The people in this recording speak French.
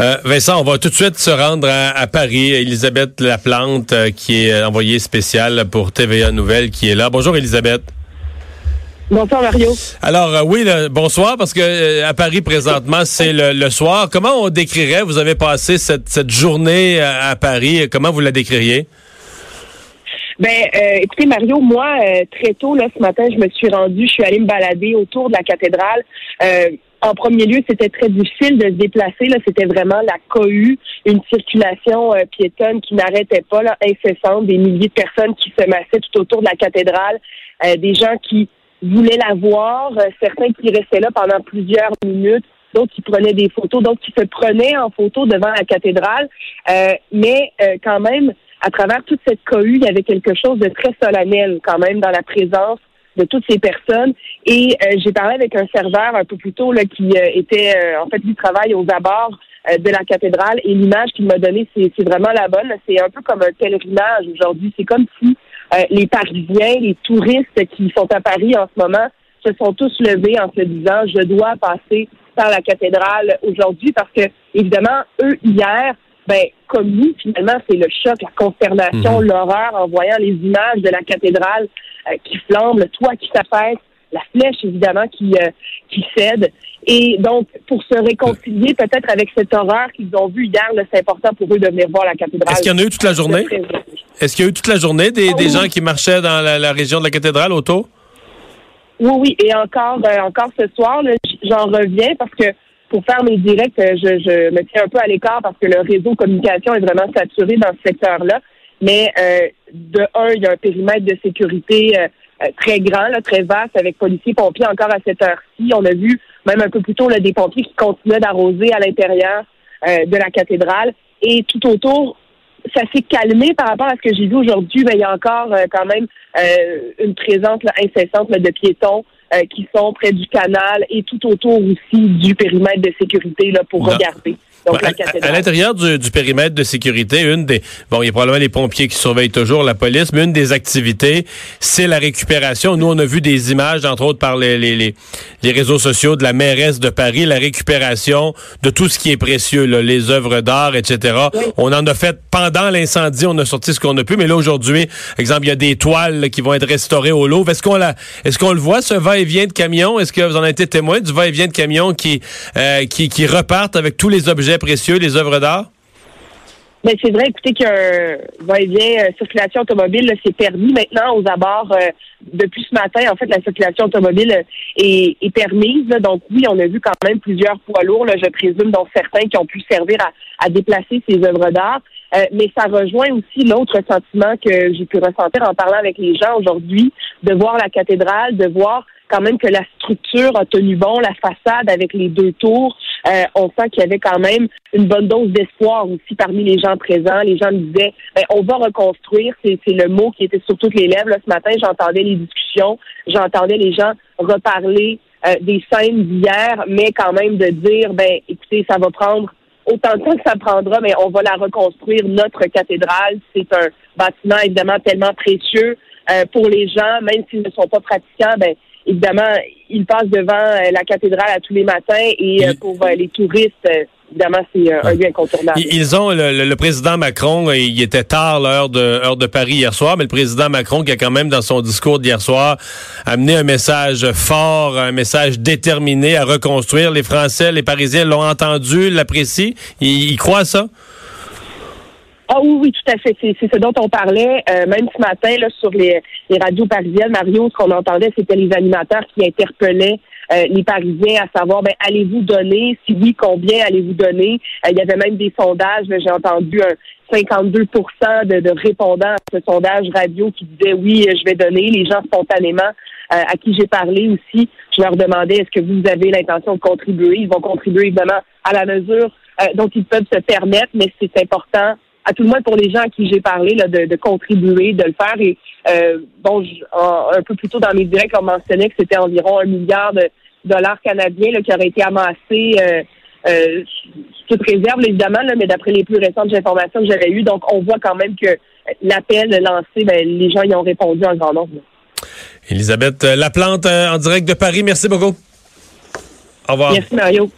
Euh, Vincent, on va tout de suite se rendre à, Paris. Elisabeth Laplante, euh, qui est envoyée spéciale pour TVA Nouvelles, qui est là. Bonjour, Elisabeth. Bonsoir Mario. Alors euh, oui, bonsoir parce que à Paris présentement c'est le, soir. Comment on décrirait Vous avez passé cette, journée à, Paris. Comment vous la décririez? Ben, écoutez, Mario, moi, très tôt, là, ce matin, je me suis rendue, je suis allée me balader autour de la cathédrale en premier lieu, c'était très difficile de se déplacer. Là, c'était vraiment la cohue, une circulation euh, piétonne qui n'arrêtait pas, là, incessante, des milliers de personnes qui se massaient tout autour de la cathédrale, euh, des gens qui voulaient la voir, euh, certains qui restaient là pendant plusieurs minutes, d'autres qui prenaient des photos, d'autres qui se prenaient en photo devant la cathédrale. mais quand même, à travers toute cette cohue, il y avait quelque chose de très solennel quand même dans la présence de toutes ces personnes. Et euh, j'ai parlé avec un serveur un peu plus tôt là, qui euh, était euh, en fait du travail aux abords de la cathédrale et l'image qu'il m'a donnée, c'est, vraiment la bonne. C'est un peu comme un pèlerinage aujourd'hui. C'est comme si les Parisiens, les touristes qui sont à Paris en ce moment se sont tous levés en se disant je dois passer par la cathédrale aujourd'hui parce que évidemment eux hier ben, comme nous, finalement, c'est le choc, la consternation, mhm. l'horreur en voyant les images de la cathédrale euh, qui flambe, le toit qui s'affaisse, la flèche, évidemment, qui, euh, qui cède. Et donc, pour se réconcilier peut-être avec cette horreur qu'ils ont vue hier, c'est important pour eux de venir voir la cathédrale. Est-ce qu'il y en a eu toute la journée? Est-ce qu'il y a eu toute la journée des, des gens qui marchaient dans la, région de la cathédrale autour? Oui, oui. Et encore, euh, encore ce soir, j'en reviens parce que pour faire mes directs, je, je me tiens un peu à l'écart parce que le réseau communication est vraiment saturé dans ce secteur-là. Mais euh, de un, il y a un périmètre de sécurité euh, euh, très grand, là, très vaste, avec policiers, pompiers encore à cette heure-ci. On a vu même un peu plus tôt là, des pompiers qui continuaient d'arroser à l'intérieur de la cathédrale. Et tout autour, ça s'est calmé par rapport à ce que j'ai vu aujourd'hui. Mais il y a encore quand même une présence incessante de piétons qui sont près du canal et tout autour aussi du périmètre de sécurité là, pour regarder à, l'intérieur du, périmètre de sécurité, une des bon, il y a probablement les pompiers qui surveillent toujours la police, mais une des activités, c'est la récupération. Nous, on a vu des images, entre autres par les, les, les, réseaux sociaux de la mairesse de Paris, la récupération de tout ce qui est précieux, les œuvres d'art, etc. On en a fait pendant l'incendie, on a sorti ce qu'on a pu, mais là aujourd'hui, exemple, il y a des toiles qui vont être restaurées au lot. Est-ce qu'on la, est-ce qu'on le voit ce va-et-vient de camions? Est-ce que vous en avez été témoin du va-et-vient de camions qui, euh, qui qui repartent avec tous les objets précieux, les œuvres d'art? Ben, c'est vrai, écoutez, qu'un va-et-vient euh, circulation automobile, c'est permis maintenant aux abords. Euh, depuis ce matin, en fait, la circulation automobile euh, est, permise. Donc oui, on a vu quand même plusieurs poids lourds, je présume, dont certains qui ont pu servir à, déplacer ces œuvres d'art. Mais ça rejoint aussi l'autre sentiment que j'ai pu ressentir en parlant avec les gens aujourd'hui, de voir la cathédrale, de voir quand même que la structure a tenu bon, la façade avec les deux tours. Euh, on sent qu'il y avait quand même une bonne dose d'espoir aussi parmi les gens présents. Les gens disaient, ben, on va reconstruire. C'est, le mot qui était sur toutes les lèvres. ce matin, j'entendais les discussions, j'entendais les gens reparler euh, des scènes d'hier, mais quand même de dire, ben, écoutez, ça va prendre autant de temps que ça prendra, mais on va la reconstruire, notre cathédrale. C'est un bâtiment évidemment tellement précieux euh, pour les gens, même s'ils ne sont pas pratiquants, ben, évidemment, ils passent devant euh, la cathédrale à tous les matins et euh, pour euh, les touristes, évidemment, c'est un lieu incontournable. Ils ont le, président Macron, il était tard l'heure de heure de Paris hier soir, mais le président Macron qui a quand même dans son discours d'hier soir amené un message fort, un message déterminé à reconstruire. Les Français, les Parisiens l'ont entendu, l'apprécient. Ils, ils croient à ça? Ah oui, oui, tout à fait. C'est ce dont on parlait euh, même ce matin là, sur les, les radios parisiennes. Mario, ce qu'on entendait, c'était les animateurs qui interpellaient euh, les Parisiens à savoir, ben, allez-vous donner? Si oui, combien allez-vous donner? Euh, il y avait même des sondages. J'ai entendu un 52 de, de, répondants à ce sondage radio qui disaient oui, je vais donner. Les gens spontanément à qui j'ai parlé aussi, je leur demandais est-ce que vous avez l'intention de contribuer? Ils vont contribuer évidemment à la mesure dont ils peuvent se permettre, mais c'est important à tout le moins pour les gens à qui j'ai parlé, là, de, contribuer, de le faire. Et euh, bon, un peu plus tôt dans mes directs, on mentionnait que c'était environ un milliard de dollars canadiens là, qui aurait été amassé euh, euh, toute réserve, évidemment, là, mais d'après les plus récentes informations que j'avais eues. Donc, on voit quand même que l'appel lancé, ben, les gens y ont répondu en grand nombre. Elisabeth Laplante en direct de Paris, merci beaucoup. Au revoir. Merci Mario.